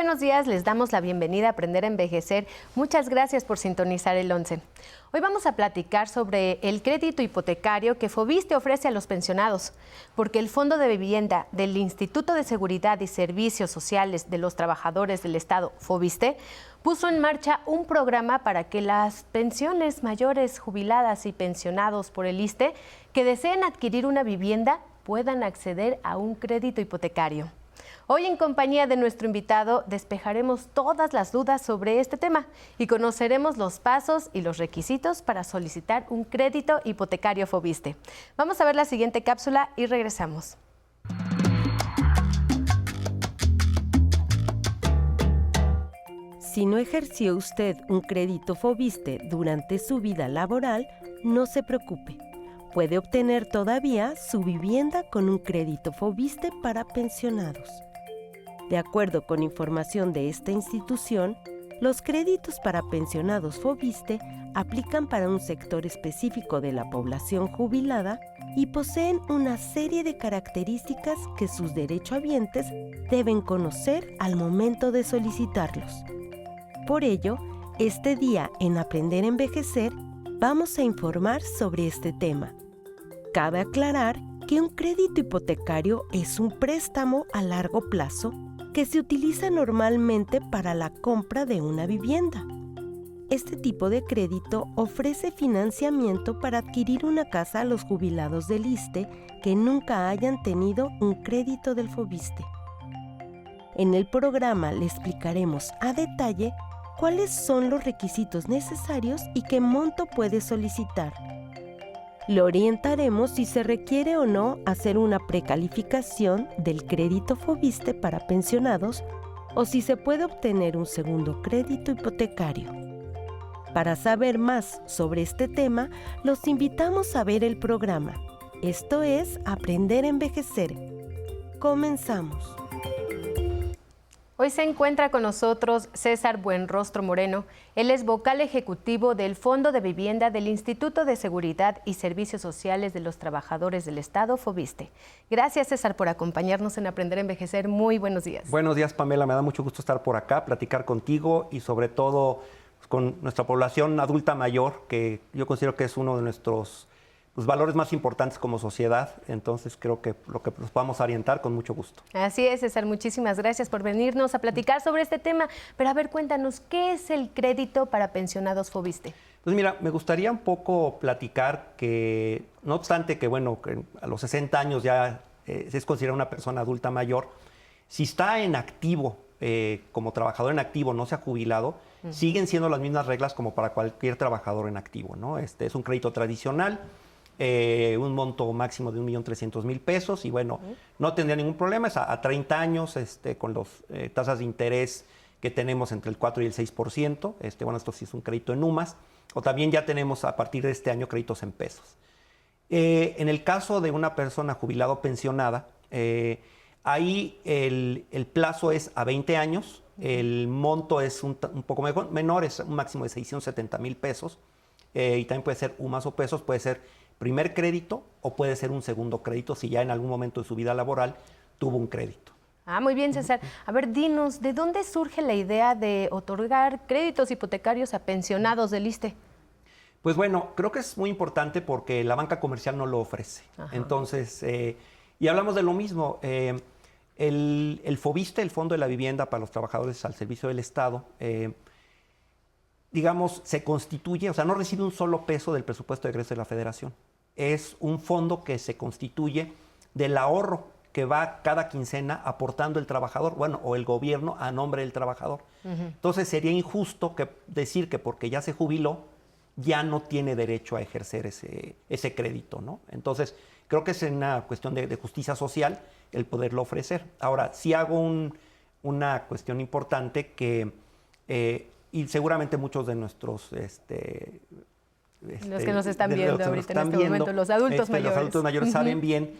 Buenos días, les damos la bienvenida a Aprender a Envejecer. Muchas gracias por sintonizar el 11. Hoy vamos a platicar sobre el crédito hipotecario que Fobiste ofrece a los pensionados, porque el Fondo de Vivienda del Instituto de Seguridad y Servicios Sociales de los Trabajadores del Estado, Fobiste, puso en marcha un programa para que las pensiones mayores, jubiladas y pensionados por el ISTE que deseen adquirir una vivienda puedan acceder a un crédito hipotecario. Hoy en compañía de nuestro invitado despejaremos todas las dudas sobre este tema y conoceremos los pasos y los requisitos para solicitar un crédito hipotecario Fobiste. Vamos a ver la siguiente cápsula y regresamos. Si no ejerció usted un crédito Fobiste durante su vida laboral, no se preocupe. Puede obtener todavía su vivienda con un crédito Fobiste para pensionados. De acuerdo con información de esta institución, los créditos para pensionados Fobiste aplican para un sector específico de la población jubilada y poseen una serie de características que sus derechohabientes deben conocer al momento de solicitarlos. Por ello, este día en Aprender a Envejecer vamos a informar sobre este tema. Cabe aclarar que un crédito hipotecario es un préstamo a largo plazo que se utiliza normalmente para la compra de una vivienda. Este tipo de crédito ofrece financiamiento para adquirir una casa a los jubilados del ISTE que nunca hayan tenido un crédito del FOBISTE. En el programa le explicaremos a detalle cuáles son los requisitos necesarios y qué monto puede solicitar. Le orientaremos si se requiere o no hacer una precalificación del crédito Fobiste para pensionados o si se puede obtener un segundo crédito hipotecario. Para saber más sobre este tema, los invitamos a ver el programa. Esto es Aprender a Envejecer. Comenzamos. Hoy se encuentra con nosotros César Buenrostro Moreno. Él es vocal ejecutivo del Fondo de Vivienda del Instituto de Seguridad y Servicios Sociales de los Trabajadores del Estado, FOBISTE. Gracias, César, por acompañarnos en Aprender a Envejecer. Muy buenos días. Buenos días, Pamela. Me da mucho gusto estar por acá, platicar contigo y sobre todo pues, con nuestra población adulta mayor, que yo considero que es uno de nuestros los valores más importantes como sociedad. Entonces creo que lo que nos podamos orientar con mucho gusto. Así es, César. Muchísimas gracias por venirnos a platicar sobre este tema. Pero a ver, cuéntanos, ¿qué es el crédito para pensionados Fobiste? Pues mira, me gustaría un poco platicar que, no obstante que, bueno, a los 60 años ya eh, es considerada una persona adulta mayor, si está en activo, eh, como trabajador en activo, no se ha jubilado, siguen siendo las mismas reglas como para cualquier trabajador en activo, ¿no? Este es un crédito tradicional eh, un monto máximo de 1.300.000 pesos. Y bueno, no tendría ningún problema, es a, 30 años este, con las eh, tasas de interés que tenemos entre el 4 y el 6%, este, bueno, esto sí es un crédito en UMAS, o también ya tenemos a partir de este año créditos en pesos. Eh, en el caso de una persona jubilada o pensionada, ahí el, plazo es a 20 años, el monto es un, poco menor, es un máximo de 670 mil pesos, y también puede ser UMAS o pesos, puede ser primer crédito o puede ser un segundo crédito si ya en algún momento de su vida laboral tuvo un crédito. Ah, muy bien, César. A ver, dinos, ¿de dónde surge la idea de otorgar créditos hipotecarios a pensionados del ISTE? Pues bueno, creo que es muy importante porque la banca comercial no lo ofrece. Entonces, eh, y hablamos de lo mismo. Eh, el, el, FOBISTE, el Fondo de la Vivienda para los Trabajadores al Servicio del Estado, eh, digamos, se constituye, o sea, no recibe un solo peso del presupuesto de egreso de la Federación es un fondo que se constituye del ahorro que va cada quincena aportando el trabajador, bueno, o el gobierno a nombre del trabajador. Entonces sería injusto que decir que porque ya se jubiló, ya no tiene derecho a ejercer ese, ese crédito, ¿no? Entonces, creo que es una cuestión de, justicia social el poderlo ofrecer. Ahora, sí hago una cuestión importante que, eh, y seguramente muchos de nuestros este, los que este, nos están viendo ahorita en este momento, los adultos este, mayores. Los adultos mayores saben bien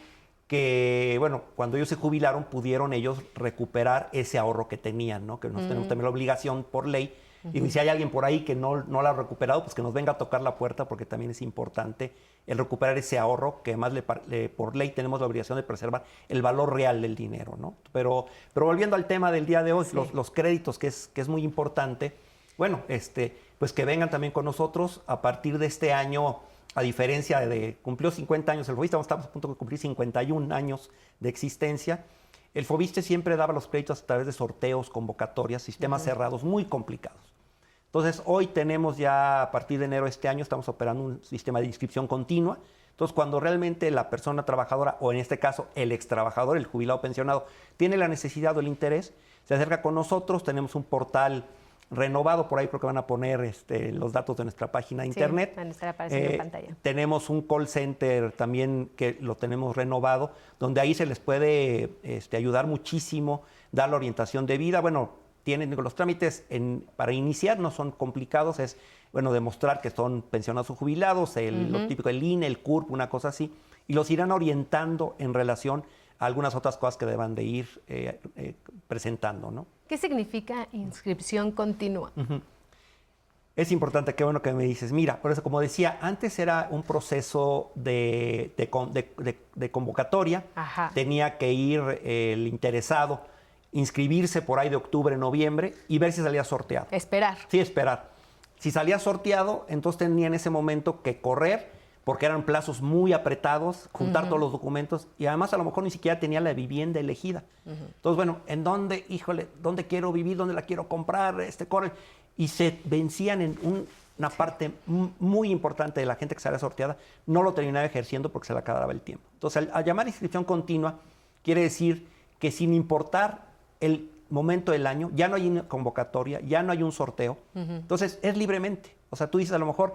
que, bueno, cuando ellos se jubilaron pudieron ellos recuperar ese ahorro que tenían, ¿no? Que nos tenemos también la obligación por ley Y si hay alguien por ahí que no, no la ha recuperado, pues que nos venga a tocar la puerta porque también es importante el recuperar ese ahorro, que además le, por ley tenemos la obligación de preservar el valor real del dinero. ¿no? Pero, pero volviendo al tema del día de hoy, los, los, créditos, que es, que es muy importante, bueno, este, pues que vengan también con nosotros a partir de este año a diferencia de, cumplió 50 años el Fobiste, estamos a punto de cumplir 51 años de existencia. El Fobiste siempre daba los créditos a través de sorteos, convocatorias, sistemas cerrados muy complicados. Entonces, hoy tenemos ya, a partir de enero de este año, estamos operando un sistema de inscripción continua. Entonces, cuando realmente la persona trabajadora, o en este caso el ex trabajador, el jubilado pensionado, tiene la necesidad o el interés, se acerca con nosotros, tenemos un portal renovado, por ahí porque van a poner este, los datos de nuestra página de internet. Van a estar apareciendo en eh, pantalla. Tenemos un call center también que lo tenemos renovado, donde ahí se les puede este, ayudar muchísimo, dar la orientación de vida. Bueno, tienen los trámites para iniciar no son complicados, es bueno demostrar que son pensionados o jubilados, el, lo típico el INE, el CURP, una cosa así, y los irán orientando en relación a algunas otras cosas que deban de ir eh, eh, presentando, ¿no? ¿Qué significa inscripción continua? Es importante, qué bueno que me dices. Mira, por eso, como decía, antes era un proceso de, convocatoria. Tenía que ir el interesado, inscribirse por ahí de octubre, noviembre y ver si salía sorteado. Esperar. Sí, esperar. Si salía sorteado, entonces tenía en ese momento que correr porque eran plazos muy apretados, juntar todos los documentos y además a lo mejor ni siquiera tenía la vivienda elegida. Entonces, bueno, ¿en dónde, híjole, dónde quiero vivir, dónde la quiero comprar? Este corre. Y se vencían en una parte muy importante de la gente que salía sorteada, no lo terminaba ejerciendo porque se le acababa el tiempo. Entonces, al, llamar inscripción continua, quiere decir que sin importar el momento del año, ya no hay una convocatoria, ya no hay un sorteo. Entonces, es libremente. O sea, tú dices a lo mejor,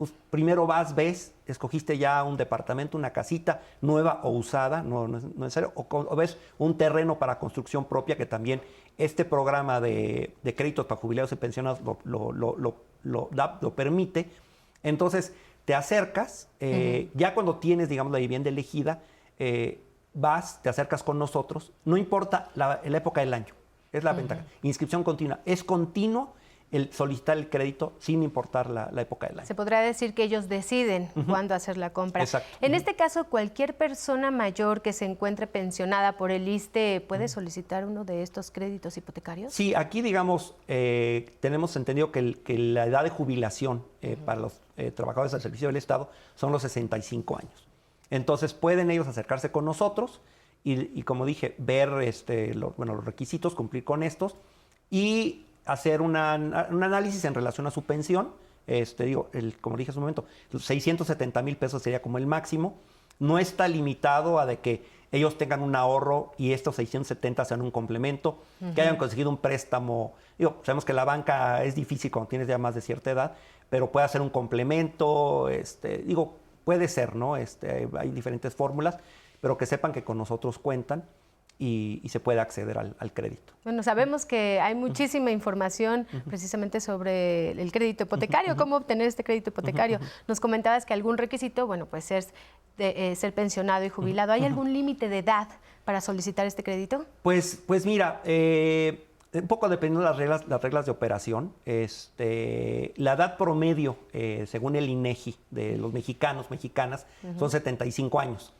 pues primero vas, ves, escogiste ya un departamento, una casita nueva o usada, no, no es necesario, o, ves un terreno para construcción propia, que también este programa de, créditos para jubilados y pensionados lo, lo, permite. Entonces, te acercas, eh, ya cuando tienes, digamos, la vivienda elegida, eh, vas, te acercas con nosotros, no importa la, época del año, es la ventaja. Inscripción continua, es continuo el solicitar el crédito sin importar la, época del año. Se podrá decir que ellos deciden cuándo hacer la compra. Exacto. En este caso, cualquier persona mayor que se encuentre pensionada por el ISTE puede solicitar uno de estos créditos hipotecarios. Sí, aquí digamos, eh, tenemos entendido que, la edad de jubilación eh, para los eh, trabajadores del servicio del Estado son los 65 años. Entonces pueden ellos acercarse con nosotros y, como dije, ver este, bueno, los requisitos, cumplir con estos y hacer un análisis en relación a su pensión. Este, digo, el, como dije hace un momento, 670 mil pesos sería como el máximo. No está limitado a de que ellos tengan un ahorro y estos 670 sean un complemento, que hayan conseguido un préstamo. Digo, sabemos que la banca es difícil cuando tienes ya más de cierta edad, pero puede ser un complemento, este, digo, puede ser, ¿no? Este, hay diferentes fórmulas, pero que sepan que con nosotros cuentan y, se puede acceder al, crédito. Bueno, sabemos que hay muchísima información precisamente sobre el crédito hipotecario, cómo obtener este crédito hipotecario. Nos comentabas que algún requisito, bueno, pues es de, eh, ser pensionado y jubilado. ¿Hay algún límite de edad para solicitar este crédito? Pues, pues mira, eh, un poco dependiendo de las reglas, las reglas de operación, este, la edad promedio, eh, según el INEGI, de los mexicanos, mexicanas, son 75 años.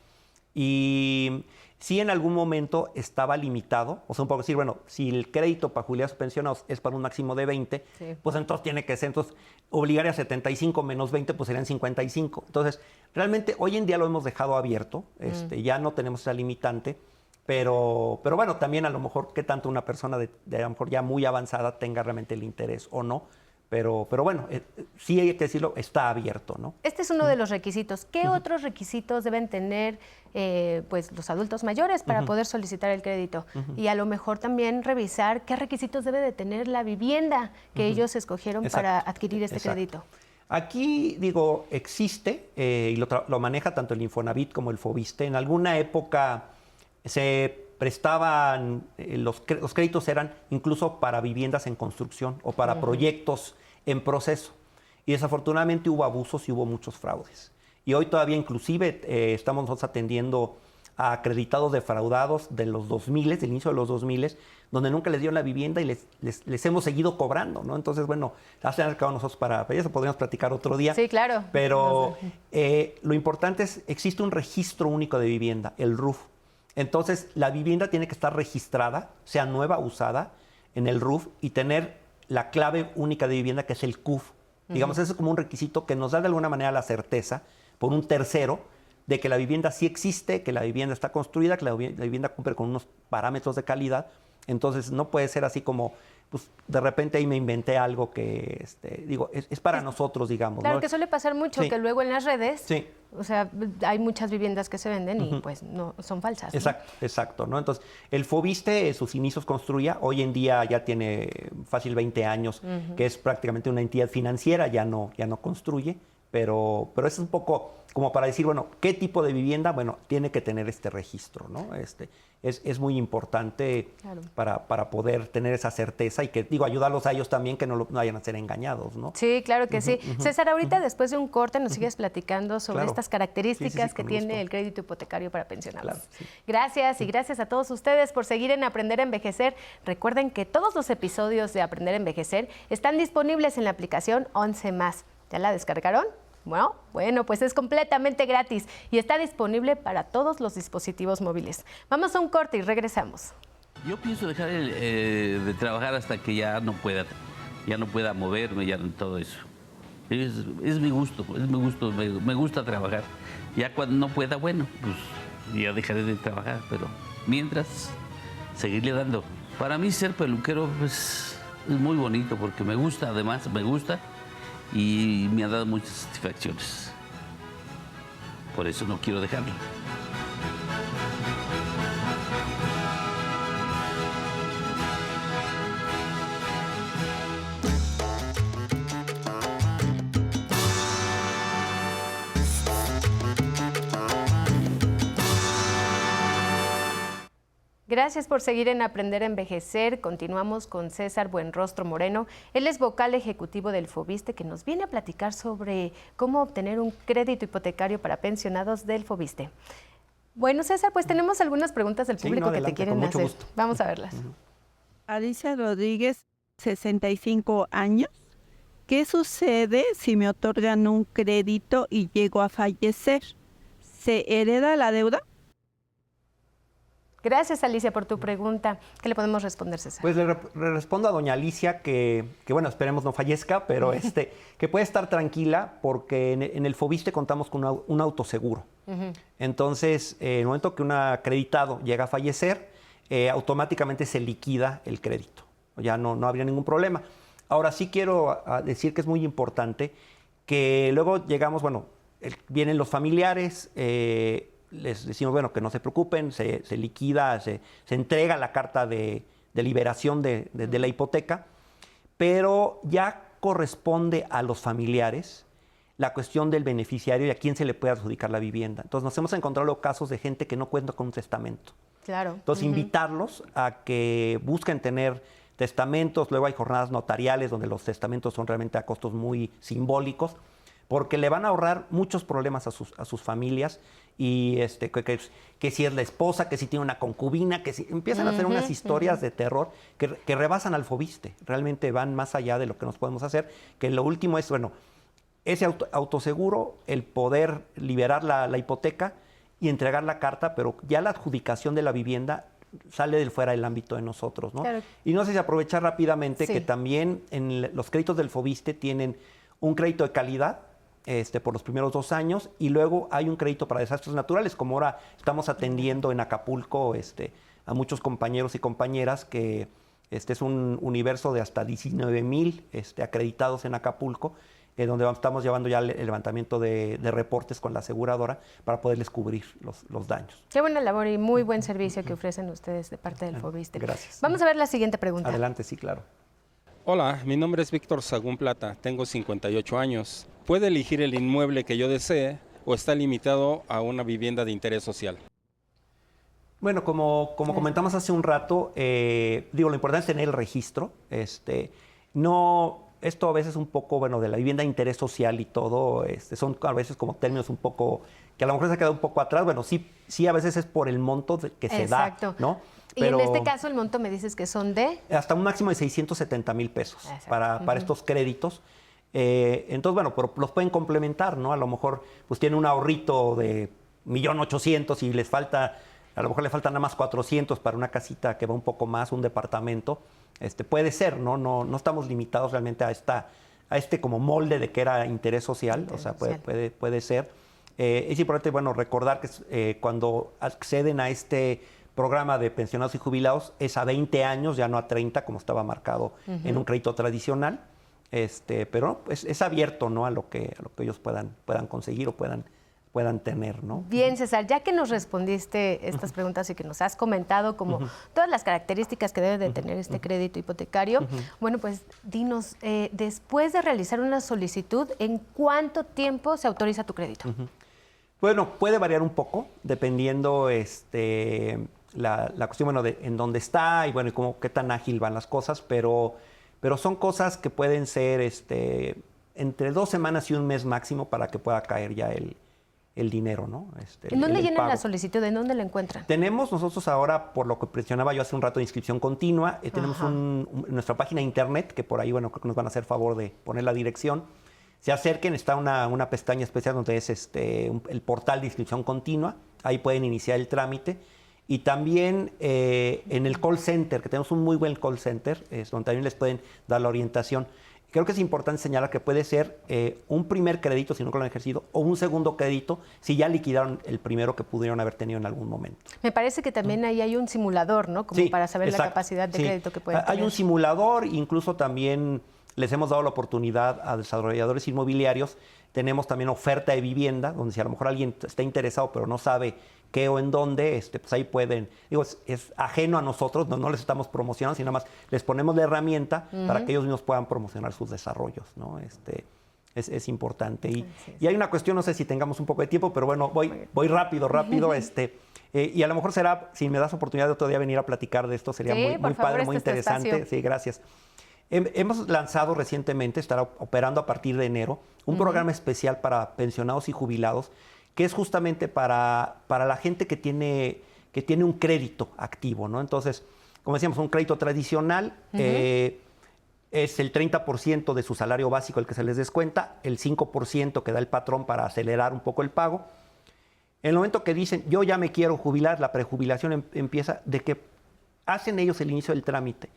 Y si en algún momento estaba limitado, o sea, un poco decir, bueno, si el crédito para jubilados pensionados es para un máximo de 20, pues entonces tiene que ser, entonces obligar a 75 menos 20, pues serían 55. Entonces, realmente hoy en día lo hemos dejado abierto, este, ya no tenemos esa limitante, pero, pero bueno, también a lo mejor qué tanto una persona de, de a lo mejor ya muy avanzada tenga realmente el interés o no. Pero, pero bueno, eh, sí hay que decirlo, está abierto, ¿no? Este es uno de los requisitos. ¿Qué otros requisitos deben tener eh, pues, los adultos mayores para poder solicitar el crédito? Y a lo mejor también revisar qué requisitos debe de tener la vivienda que ellos escogieron para adquirir este crédito. Aquí, digo, existe eh, y lo, maneja tanto el Infonavit como el Fobiste. En alguna época se prestaban, los, los, créditos eran incluso para viviendas en construcción o para proyectos en proceso. Y desafortunadamente hubo abusos y hubo muchos fraudes. Y hoy todavía inclusive eh, estamos nosotros atendiendo a acreditados defraudados de los 2000, del inicio de los 2000, donde nunca les dieron la vivienda y les, les, hemos seguido cobrando, ¿no? Entonces, bueno, se han acercado nosotros para, eso podríamos platicar otro día. Sí, claro. Pero eh, lo importante es, existe un registro único de vivienda, el RUF. Entonces, la vivienda tiene que estar registrada, sea nueva usada, en el RUF y tener la clave única de vivienda, que es el CUF. Digamos, ese es como un requisito que nos da de alguna manera la certeza por un tercero de que la vivienda sí existe, que la vivienda está construida, que la, vivienda cumple con unos parámetros de calidad. Entonces no puede ser así como, pues de repente ahí me inventé algo que, este, digo, es, para nosotros, digamos. Claro, que suele pasar mucho, que luego en las redes, o sea, hay muchas viviendas que se venden y pues no son falsas. Exacto, exacto, ¿no? Entonces, el Fobiste, sus inicios construía, hoy en día ya tiene fácil 20 años, que es prácticamente una entidad financiera, ya no, ya no construye, pero, pero es un poco como para decir, bueno, ¿qué tipo de vivienda? Bueno, tiene que tener este registro, ¿no? Este, es, es muy importante para, para, poder tener esa certeza y que, digo, ayudarlos a ellos también que no, no vayan a ser engañados, ¿no? Sí, claro que sí. César, ahorita después de un corte nos sigues platicando sobre estas características que tiene el crédito hipotecario para pensionados. Gracias y gracias a todos ustedes por seguir en Aprender a Envejecer. Recuerden que todos los episodios de Aprender a Envejecer están disponibles en la aplicación 11 más. ¿Ya la descargaron? Bueno, bueno, pues es completamente gratis y está disponible para todos los dispositivos móviles. Vamos a un corte y regresamos. Yo pienso dejar eh, de trabajar hasta que ya no pueda, ya no pueda moverme, ya todo eso. Es, mi gusto, es mi gusto, me, gusta trabajar. Ya cuando no pueda, bueno, pues ya dejaré de trabajar, pero mientras seguirle dando. Para mí ser peluquero pues, es muy bonito porque me gusta, además me gusta y me ha dado muchas satisfacciones. Por eso no quiero dejarlo. Gracias por seguir en Aprender a Envejecer. Continuamos con César Buenrostro Moreno. Él es vocal ejecutivo del Fobiste que nos viene a platicar sobre cómo obtener un crédito hipotecario para pensionados del Fobiste. Bueno, César, pues tenemos algunas preguntas del público que te quieren hacer. Vamos a verlas. Alicia Rodríguez, 65 años. ¿Qué sucede si me otorgan un crédito y llego a fallecer? ¿Se hereda la deuda? Gracias, Alicia, por tu pregunta. ¿Qué le podemos responder, César? Pues le, respondo a doña Alicia que, bueno, esperemos no fallezca, pero este, que puede estar tranquila porque en, el Fobiste contamos con un autoseguro. Entonces, en el momento que un acreditado llega a fallecer, eh, automáticamente se liquida el crédito. Ya no, no habría ningún problema. Ahora sí quiero decir que es muy importante que luego llegamos, bueno, vienen los familiares, eh, les decimos, bueno, que no se preocupen, se, liquida, se, entrega la carta de, liberación de, la hipoteca, pero ya corresponde a los familiares la cuestión del beneficiario y a quién se le puede adjudicar la vivienda. Entonces nos hemos encontrado casos de gente que no cuenta con un testamento. Claro. Entonces invitarlos a que busquen tener testamentos, luego hay jornadas notariales donde los testamentos son realmente a costos muy simbólicos, porque le van a ahorrar muchos problemas a sus, a sus familias y este, que, que, si es la esposa, que si tiene una concubina, que si empiezan a hacer unas historias de terror que, que, rebasan al fobiste, realmente van más allá de lo que nos podemos hacer, que lo último es, bueno, ese autoseguro, el poder liberar la, hipoteca y entregar la carta, pero ya la adjudicación de la vivienda sale del fuera del ámbito de nosotros, ¿no? Y no sé si aprovechar rápidamente que también en los créditos del Fobiste tienen un crédito de calidad, este, por los primeros dos años y luego hay un crédito para desastres naturales, como ahora estamos atendiendo en Acapulco este, a muchos compañeros y compañeras que este es un universo de hasta 19 mil este, acreditados en Acapulco, eh, donde estamos llevando ya el, levantamiento de, reportes con la aseguradora para poderles cubrir los, los, daños. Qué buena labor y muy buen servicio que ofrecen ustedes de parte del FOBISTE. Gracias. Vamos a ver la siguiente pregunta. Adelante, sí, claro. Hola, mi nombre es Víctor Sagún Plata, tengo 58 años. ¿Puede elegir el inmueble que yo desee o está limitado a una vivienda de interés social? Bueno, como, como comentamos hace un rato, eh, digo, lo importante es tener el registro. Este, no, esto a veces un poco, bueno, de la vivienda de interés social y todo, este, son a veces como términos un poco, que a lo mejor se ha quedado un poco atrás. Bueno, sí, sí a veces es por el monto que se Exacto. da, ¿no? Y en este caso el monto me dices que son de... Hasta un máximo de 670 mil pesos para, para estos créditos. Eh, entonces, bueno, pero los pueden complementar, ¿no? A lo mejor pues tiene un ahorrito de 1.800.000 y les falta, a lo mejor le faltan nada más 400 para una casita que va un poco más, un departamento. Este, puede ser, ¿no? No, no estamos limitados realmente a, esta, a este como molde de que era interés social, o sea, puede, puede, puede ser. Eh, es importante, bueno, recordar que eh, cuando acceden a este programa de pensionados y jubilados es a 20 años, ya no a 30, como estaba marcado en un crédito tradicional. Este, pero es, es, abierto ¿no? a, lo que, a lo que ellos puedan, puedan conseguir o puedan, puedan tener. ¿no? Bien, César, ya que nos respondiste estas preguntas y que nos has comentado como todas las características que debe de tener este crédito hipotecario, bueno, pues dinos, eh, después de realizar una solicitud, ¿en cuánto tiempo se autoriza tu crédito? Bueno, puede variar un poco dependiendo este, la, la cuestión bueno, de en dónde está y bueno, y cómo, qué tan ágil van las cosas, pero pero son cosas que pueden ser este, entre dos semanas y un mes máximo para que pueda caer ya el, dinero, ¿no? Este, ¿En dónde llenan la solicitud? ¿En dónde la encuentran? Tenemos nosotros ahora, por lo que presionaba yo hace un rato de inscripción continua, eh, tenemos nuestra página de internet, que por ahí, bueno, creo que nos van a hacer favor de poner la dirección. Se acerquen, está una, una pestaña especial donde es este, el portal de inscripción continua, ahí pueden iniciar el trámite y también eh, en el call center, que tenemos un muy buen call center, es donde también les pueden dar la orientación. Creo que es importante señalar que puede ser eh, un primer crédito si no lo han ejercido o un segundo crédito si ya liquidaron el primero que pudieron haber tenido en algún momento. Me parece que también ahí hay un simulador, ¿no? Como para saber la capacidad de crédito que pueden tener. Hay un simulador, incluso también les hemos dado la oportunidad a desarrolladores inmobiliarios. Tenemos también oferta de vivienda, donde si a lo mejor alguien está interesado pero no sabe qué o en dónde, este, pues ahí pueden, digo, es, ajeno a nosotros, no, no, les estamos promocionando, sino más les ponemos la herramienta para que ellos mismos puedan promocionar sus desarrollos, ¿no? Este, es, es importante. Y, y, hay una cuestión, no sé si tengamos un poco de tiempo, pero bueno, voy, voy rápido, rápido. este, eh, y a lo mejor será, si me das oportunidad de otro día venir a platicar de esto, sería muy, muy padre, muy este interesante. Sí, gracias. Hemos lanzado recientemente, estará operando a partir de enero, un programa especial para pensionados y jubilados que es justamente para, para la gente que tiene, que tiene un crédito activo, ¿no? Entonces, como decíamos, un crédito tradicional eh, es el 30% de su salario básico el que se les descuenta, el 5% que da el patrón para acelerar un poco el pago. En el momento que dicen, yo ya me quiero jubilar, la prejubilación em, empieza de que hacen ellos el inicio del trámite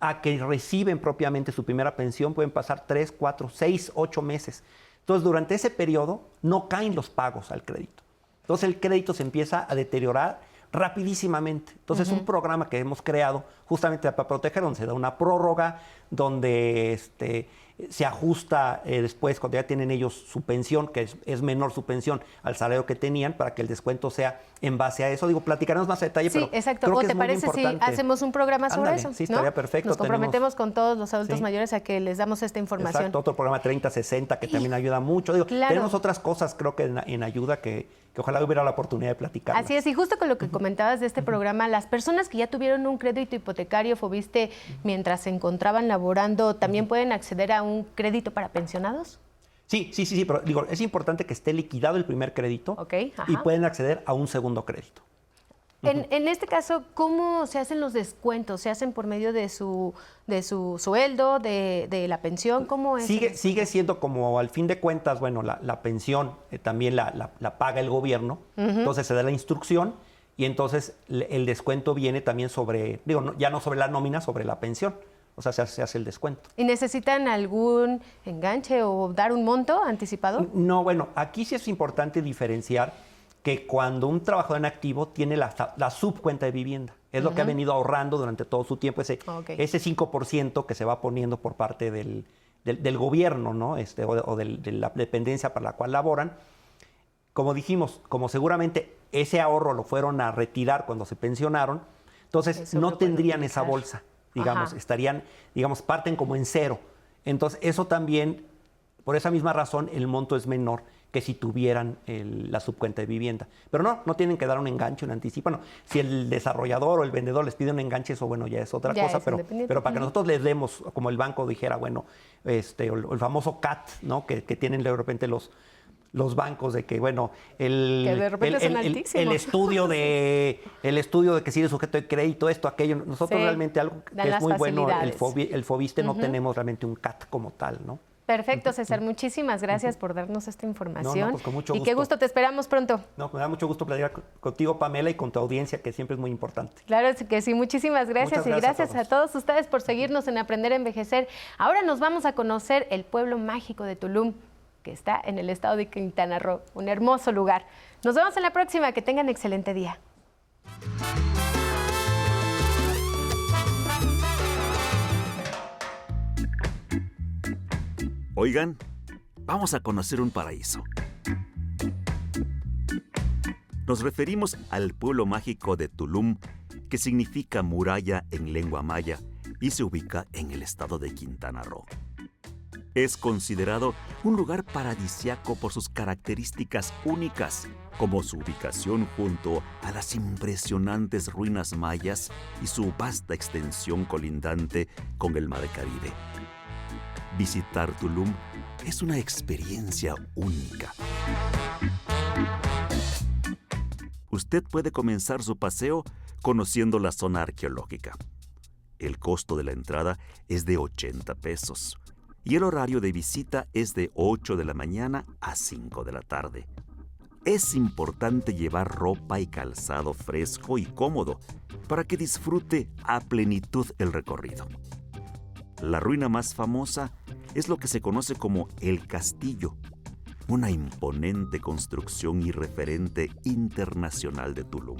a que reciben propiamente su primera pensión, pueden pasar 3, 4, 6, 8 meses. Entonces, durante ese periodo no caen los pagos al crédito. Entonces, el crédito se empieza a deteriorar rapidísimamente. Entonces, es un programa que hemos creado justamente para proteger, donde se da una prórroga, donde este, se ajusta eh, después, cuando ya tienen ellos su pensión, que es, menor su pensión al salario que tenían, para que el descuento sea en base a eso. Digo, platicaremos más a detalle, sí, exacto. ¿O te parece si hacemos un programa sobre eso? Sí, estaría perfecto. Nos comprometemos con todos los adultos mayores a que les damos esta información. Exacto, otro programa 3060 que también ayuda mucho. Digo, tenemos otras cosas, creo que en, ayuda que, que, ojalá hubiera la oportunidad de platicar. Así es, y justo con lo que comentabas de este programa, las personas que ya tuvieron un crédito hipotecario, Fobiste, mientras se encontraban laborando, ¿también pueden acceder a un crédito para pensionados? Sí, sí, sí, sí, pero digo, es importante que esté liquidado el primer crédito y pueden acceder a un segundo crédito. En, este caso, ¿cómo se hacen los descuentos? ¿Se hacen por medio de su, de su sueldo, de, la pensión? ¿Cómo es? Sigue, sigue siendo como al fin de cuentas, bueno, la, pensión eh, también la, paga el gobierno, entonces se da la instrucción y entonces el descuento viene también sobre, digo, ya no sobre la nómina, sobre la pensión. O sea, se hace, el descuento. ¿Y necesitan algún enganche o dar un monto anticipado? No, bueno, aquí sí es importante diferenciar que cuando un trabajador en activo tiene la, subcuenta de vivienda, es lo que ha venido ahorrando durante todo su tiempo, ese, ese 5% que se va poniendo por parte del, del, gobierno, ¿no? Este, o, de, la dependencia para la cual laboran. Como dijimos, como seguramente ese ahorro lo fueron a retirar cuando se pensionaron, entonces no tendrían esa bolsa digamos, estarían, digamos, parten como en cero. Entonces, eso también, por esa misma razón, el monto es menor que si tuvieran la subcuenta de vivienda. Pero no, no tienen que dar un enganche, un anticipo. Bueno, si el desarrollador o el vendedor les pide un enganche, eso bueno, ya es otra cosa, pero, pero para que nosotros les demos, como el banco dijera, bueno, este, el, famoso CAT, ¿no? Que, que tienen de repente los, los bancos de que bueno el, el, estudio de el estudio de que si eres sujeto de crédito esto aquello nosotros realmente algo que es muy bueno el, el Fobiste no tenemos realmente un CAT como tal no Perfecto, César. Muchísimas gracias por darnos esta información. Pues y qué gusto, te esperamos pronto. No, me da mucho gusto platicar contigo, Pamela, y con tu audiencia, que siempre es muy importante. Claro que sí, muchísimas gracias. y gracias a todos. ustedes por seguirnos en Aprender a Envejecer. Ahora nos vamos a conocer el pueblo mágico de Tulum, que está en el estado de Quintana Roo. Un hermoso lugar. Nos vemos en la próxima. Que tengan excelente día. Oigan, vamos a conocer un paraíso. Nos referimos al pueblo mágico de Tulum, que significa muralla en lengua maya y se ubica en el estado de Quintana Roo. Es considerado un lugar paradisiaco por sus características únicas, como su ubicación junto a las impresionantes ruinas mayas y su vasta extensión colindante con el mar Caribe. Visitar Tulum es una experiencia única. Usted puede comenzar su paseo conociendo la zona arqueológica. El costo de la entrada es de 80 pesos y el horario de visita es de 8 de la mañana a 5 de la tarde. Es importante llevar ropa y calzado fresco y cómodo para que disfrute a plenitud el recorrido. La ruina más famosa es lo que se conoce como el castillo, una imponente construcción y referente internacional de Tulum.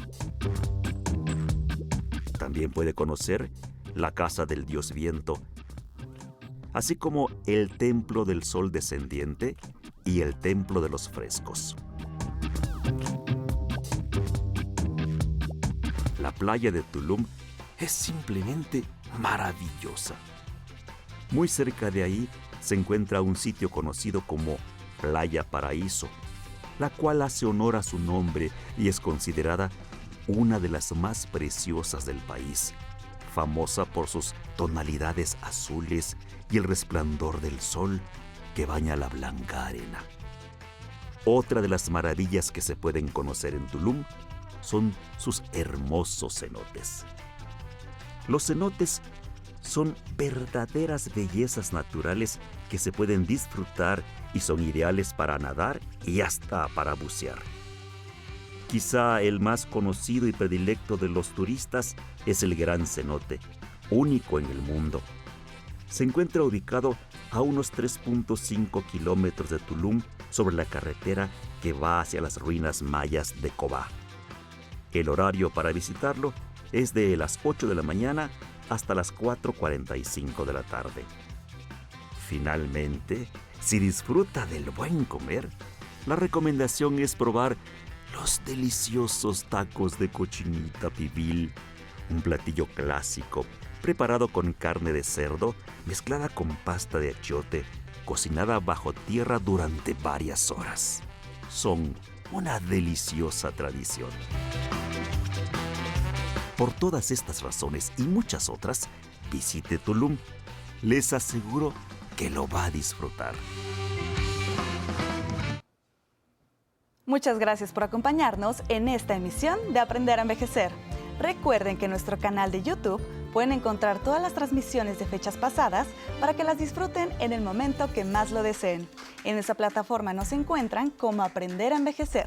También puede conocer la casa del dios viento, así como el templo del sol descendiente y el templo de los frescos. La playa de Tulum es simplemente maravillosa. Muy cerca de ahí se encuentra un sitio conocido como Playa Paraíso, la cual hace honor a su nombre y es considerada una de las más preciosas del país, famosa por sus tonalidades azules y el resplandor del sol que baña la blanca arena. Otra de las maravillas que se pueden conocer en Tulum son sus hermosos cenotes. Los cenotes son verdaderas bellezas naturales que se pueden disfrutar y son ideales para nadar y hasta para bucear. Quizá el más conocido y predilecto de los turistas es el Gran Cenote, único en el mundo. Se encuentra ubicado a unos 3.5 kilómetros de Tulum sobre la carretera que va hacia las ruinas mayas de Cobá. El horario para visitarlo es de las 8 de la mañana hasta las 4.45 de la tarde. Finalmente, si disfruta del buen comer, la recomendación es probar los deliciosos tacos de cochinita pibil, un platillo clásico preparado con carne de cerdo mezclada con pasta de achiote, cocinada bajo tierra durante varias horas. Son una deliciosa tradición. Por todas estas razones y muchas otras, visite Tulum. Les aseguro que lo va a disfrutar. Muchas gracias por acompañarnos en esta emisión de Aprender a Envejecer. Recuerden que en nuestro canal de YouTube pueden encontrar todas las transmisiones de fechas pasadas para que las disfruten en el momento que más lo deseen. En esa plataforma nos encuentran como Aprender a Envejecer.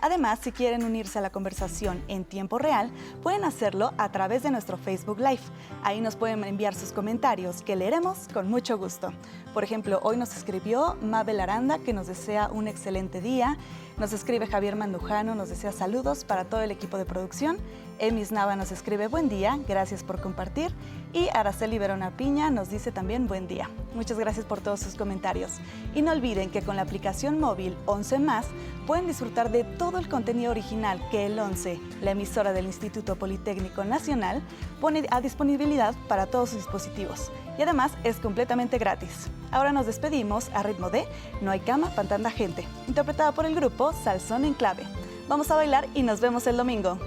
Además, si quieren unirse a la conversación en tiempo real, pueden hacerlo a través de nuestro Facebook Live. Ahí nos pueden enviar sus comentarios que leeremos con mucho gusto. Por ejemplo, hoy nos escribió Mabel Aranda que nos desea un excelente día. Nos escribe Javier Mandujano, nos desea saludos para todo el equipo de producción Emis Nava nos escribe buen día, gracias por compartir. Y Araceli Verona Piña nos dice también buen día. Muchas gracias por todos sus comentarios. Y no olviden que con la aplicación móvil 11 más pueden disfrutar de todo el contenido original que el 11, la emisora del Instituto Politécnico Nacional, pone a disponibilidad para todos sus dispositivos. Y además es completamente gratis. Ahora nos despedimos a ritmo de No hay cama para gente, interpretada por el grupo Salsón en clave. Vamos a bailar y nos vemos el domingo.